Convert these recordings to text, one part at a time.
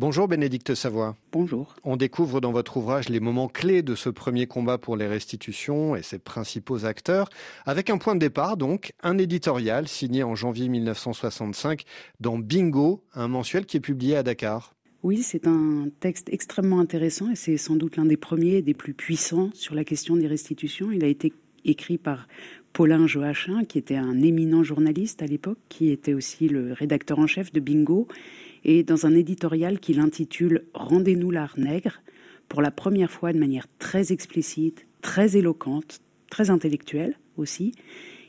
Bonjour Bénédicte Savoie. Bonjour. On découvre dans votre ouvrage les moments clés de ce premier combat pour les restitutions et ses principaux acteurs, avec un point de départ donc, un éditorial signé en janvier 1965 dans Bingo, un mensuel qui est publié à Dakar. Oui, c'est un texte extrêmement intéressant et c'est sans doute l'un des premiers et des plus puissants sur la question des restitutions. Il a été écrit par Paulin Joachim, qui était un éminent journaliste à l'époque, qui était aussi le rédacteur en chef de Bingo et dans un éditorial qu'il intitule Rendez-nous l'art nègre, pour la première fois de manière très explicite, très éloquente, très intellectuelle aussi,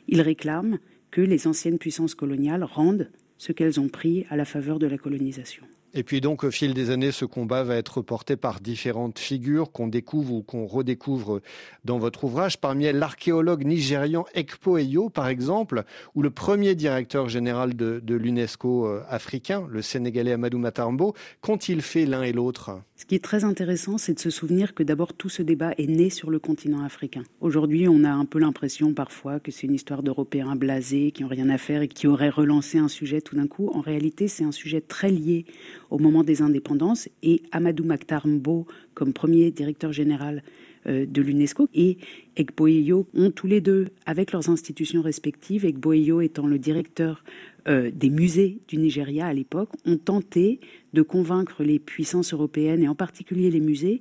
il réclame que les anciennes puissances coloniales rendent ce qu'elles ont pris à la faveur de la colonisation. Et puis donc au fil des années, ce combat va être porté par différentes figures qu'on découvre ou qu'on redécouvre dans votre ouvrage. Parmi elles, l'archéologue nigérian Ekpo Eyo, par exemple, ou le premier directeur général de, l'UNESCO euh, africain, le Sénégalais Amadou Matarmbo. Qu'ont-ils fait l'un et l'autre? Ce qui est très intéressant, c'est de se souvenir que d'abord tout ce débat est né sur le continent africain. Aujourd'hui, on a un peu l'impression parfois que c'est une histoire d'Européens blasés qui n'ont rien à faire et qui auraient relancé un sujet tout d'un coup. En réalité, c'est un sujet très lié au moment des indépendances et Amadou Maktar Mbo comme premier directeur général euh, de l'UNESCO et Ekboeyo ont tous les deux, avec leurs institutions respectives, Ekboeyo étant le directeur euh, des musées du Nigeria à l'époque, ont tenté de convaincre les puissances européennes et en particulier les musées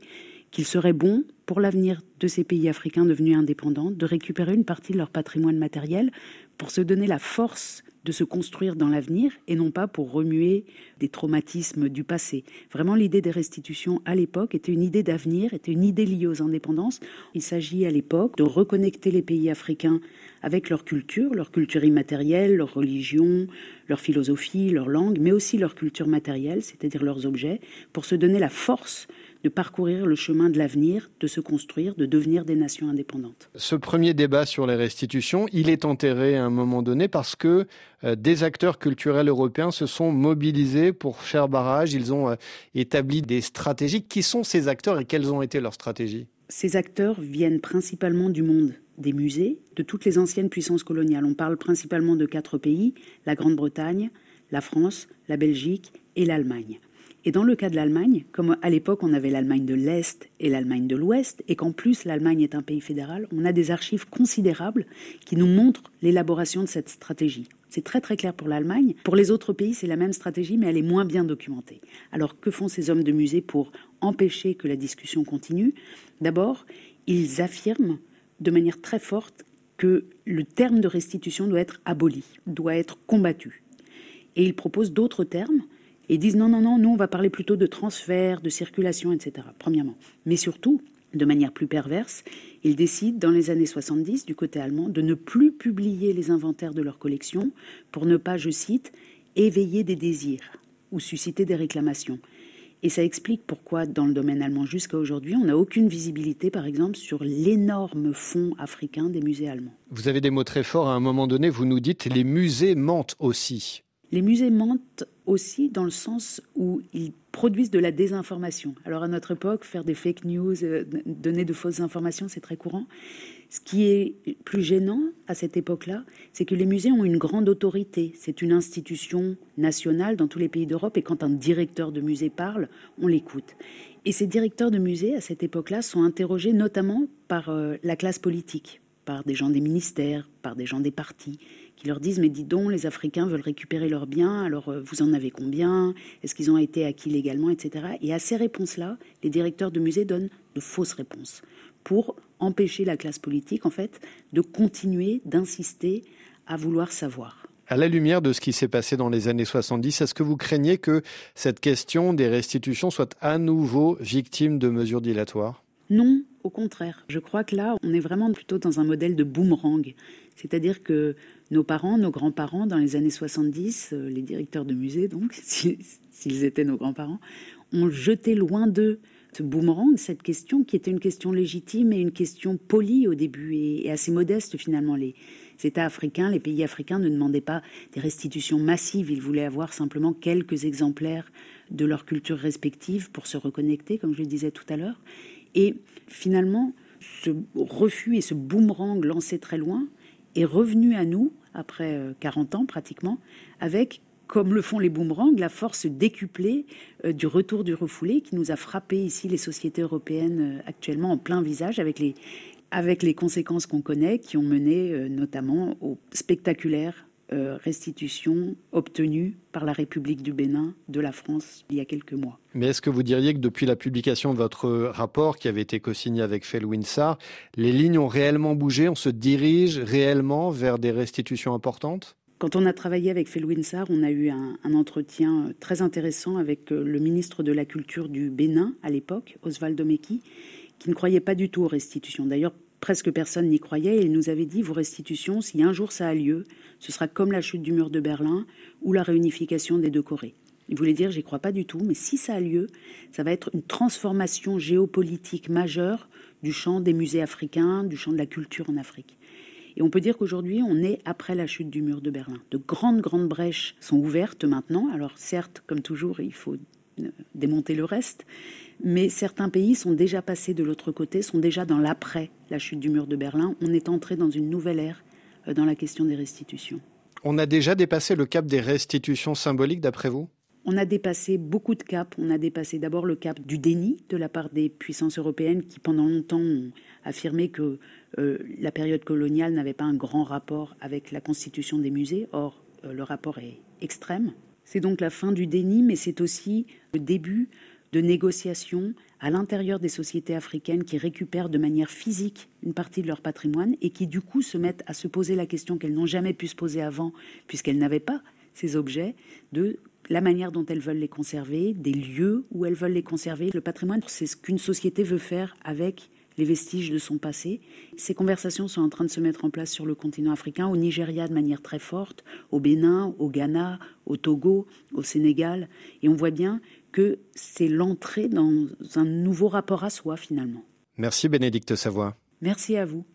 qu'il serait bon pour l'avenir de ces pays africains devenus indépendants de récupérer une partie de leur patrimoine matériel pour se donner la force de se construire dans l'avenir et non pas pour remuer des traumatismes du passé. Vraiment, l'idée des restitutions à l'époque était une idée d'avenir, était une idée liée aux indépendances. Il s'agit à l'époque de reconnecter les pays africains avec leur culture, leur culture immatérielle, leur religion, leur philosophie, leur langue, mais aussi leur culture matérielle, c'est-à-dire leurs objets, pour se donner la force de parcourir le chemin de l'avenir, de se construire, de devenir des nations indépendantes. Ce premier débat sur les restitutions, il est enterré à un moment donné parce que euh, des acteurs culturels européens se sont mobilisés pour faire barrage. Ils ont euh, établi des stratégies. Qui sont ces acteurs et quelles ont été leurs stratégies? Ces acteurs viennent principalement du monde des musées, de toutes les anciennes puissances coloniales. On parle principalement de quatre pays, la Grande-Bretagne, la France, la Belgique et l'Allemagne. Et dans le cas de l'Allemagne, comme à l'époque on avait l'Allemagne de l'Est et l'Allemagne de l'Ouest, et qu'en plus l'Allemagne est un pays fédéral, on a des archives considérables qui nous montrent l'élaboration de cette stratégie. C'est très très clair pour l'Allemagne. Pour les autres pays, c'est la même stratégie, mais elle est moins bien documentée. Alors que font ces hommes de musée pour empêcher que la discussion continue? D'abord, ils affirment de manière très forte que le terme de restitution doit être aboli, doit être combattu. Et ils proposent d'autres termes et disent non, non, non, nous on va parler plutôt de transfert, de circulation, etc. Premièrement. Mais surtout, de manière plus perverse, ils décident dans les années 70 du côté allemand de ne plus publier les inventaires de leur collection pour ne pas, je cite, éveiller des désirs ou susciter des réclamations. Et ça explique pourquoi, dans le domaine allemand jusqu'à aujourd'hui, on n'a aucune visibilité, par exemple, sur l'énorme fonds africain des musées allemands. Vous avez des mots très forts. À un moment donné, vous nous dites les musées mentent aussi. Les musées mentent aussi dans le sens où ils produisent de la désinformation. Alors à notre époque, faire des fake news, euh, donner de fausses informations, c'est très courant. Ce qui est plus gênant à cette époque-là, c'est que les musées ont une grande autorité. C'est une institution nationale dans tous les pays d'Europe et quand un directeur de musée parle, on l'écoute. Et ces directeurs de musée, à cette époque-là, sont interrogés notamment par euh, la classe politique, par des gens des ministères, par des gens des partis qui leur disent mais dis donc, les Africains veulent récupérer leurs biens, alors euh, vous en avez combien? Est-ce qu'ils ont été acquis légalement, etc. Et à ces réponses-là, les directeurs de musées donnent de fausses réponses pour empêcher la classe politique, en fait, de continuer d'insister à vouloir savoir. À la lumière de ce qui s'est passé dans les années 70, est-ce que vous craignez que cette question des restitutions soit à nouveau victime de mesures dilatoires? Non, au contraire. Je crois que là, on est vraiment plutôt dans un modèle de boomerang. C'est-à-dire que nos parents, nos grands-parents, dans les années 70, euh, les directeurs de musées, donc, s'ils étaient nos grands-parents, ont jeté loin d'eux ce boomerang, cette question qui était une question légitime et une question polie au début et, assez modeste finalement. Les États africains, les pays africains ne demandaient pas des restitutions massives, ils voulaient avoir simplement quelques exemplaires de leur culture respective pour se reconnecter, comme je le disais tout à l'heure. Et finalement, ce refus et ce boomerang lancé très loin est revenu à nous, après 40 euh, ans pratiquement, avec comme le font les boomerangs, la force décuplée euh, du retour du refoulé qui nous a frappé ici les sociétés européennes euh, actuellement en plein visage avec les, avec les conséquences qu'on connaît qui ont mené notamment aux spectaculaires restitutions obtenues par la République du Bénin de la France il y a quelques mois. Mais est-ce que vous diriez que depuis la publication de votre rapport qui avait été co-signé avec Felwinsar, les lignes ont réellement bougé, on se dirige réellement vers des restitutions importantes? Quand on a travaillé avec Felwinsar, on a eu un, entretien très intéressant avec euh, le ministre de la Culture du Bénin à l'époque, Osvaldo Meki, qui ne croyait pas du tout aux restitutions. D'ailleurs, presque personne n'y croyait et il nous avait dit vos restitutions, si un jour ça a lieu, ce sera comme la chute du mur de Berlin ou la réunification des deux Corées. Il voulait dire j'y crois pas du tout, mais si ça a lieu, ça va être une transformation géopolitique majeure du champ des musées africains, du champ de la culture en Afrique. Et on peut dire qu'aujourd'hui, on est après la chute du mur de Berlin. De grandes, grandes brèches sont ouvertes maintenant. Alors certes, comme toujours, il faut démonter le reste, mais certains pays sont déjà passés de l'autre côté, sont déjà dans l'après la chute du mur de Berlin. On est entré dans une nouvelle ère euh, dans la question des restitutions. On a déjà dépassé le cap des restitutions symboliques, d'après vous? On a dépassé beaucoup de caps. On a dépassé d'abord le cap du déni de la part des puissances européennes qui, pendant longtemps, ont affirmé que euh, la période coloniale n'avait pas un grand rapport avec la constitution des musées. Or, euh, le rapport est extrême. C'est donc la fin du déni, mais c'est aussi le début de négociations à l'intérieur des sociétés africaines qui récupèrent de manière physique une partie de leur patrimoine et qui du coup se mettent à se poser la question qu'elles n'ont jamais pu se poser avant puisqu'elles n'avaient pas ces objets, de la manière dont elles veulent les conserver, des lieux où elles veulent les conserver. Le patrimoine, c'est ce qu'une société veut faire avec les vestiges de son passé. Ces conversations sont en train de se mettre en place sur le continent africain, au Nigeria de manière très forte, au Bénin, au Ghana, au Togo, au Sénégal. Et on voit bien que c'est l'entrée dans un nouveau rapport à soi finalement. Merci Bénédicte Savoie. Merci à vous.